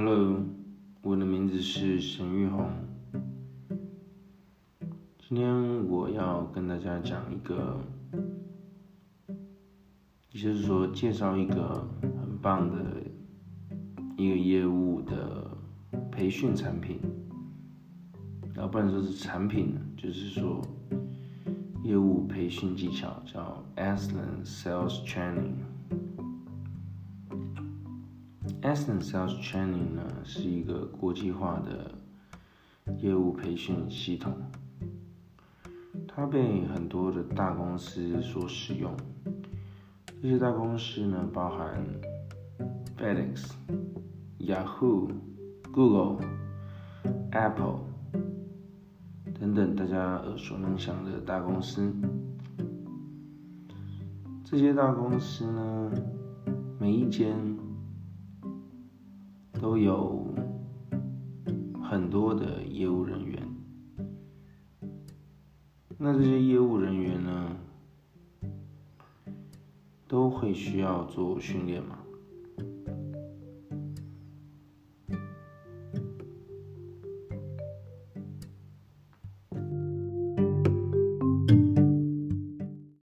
Hello，我的名字是沈玉红。今天我要跟大家讲一个，也就是说介绍一个很棒的一个业务的培训产品，然后不能说是产品，就是说业务培训技巧叫 Excellent Sales Training。Essence Sales Training 呢是一个国际化的业务培训系统，它被很多的大公司所使用。这些大公司呢包含 FedEx、Yahoo、Google、Apple 等等大家耳熟能详的大公司。这些大公司呢，每一间。都有很多的业务人员，那这些业务人员呢，都会需要做训练吗？